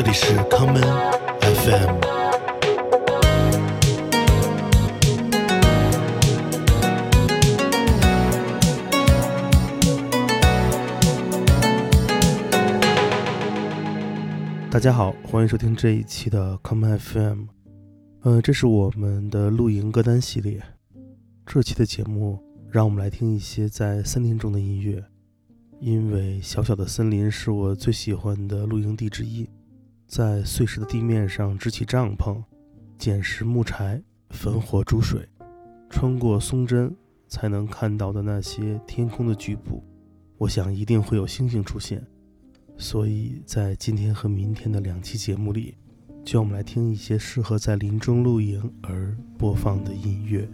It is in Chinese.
这里是康门 FM。大家好，欢迎收听这一期的康门 FM。呃，这是我们的露营歌单系列。这期的节目，让我们来听一些在森林中的音乐。因为小小的森林是我最喜欢的露营地之一，在碎石的地面上支起帐篷，捡拾木柴，焚火煮水，穿过松针才能看到的那些天空的局部，我想一定会有星星出现。所以在今天和明天的两期节目里，就让我们来听一些适合在林中露营而播放的音乐。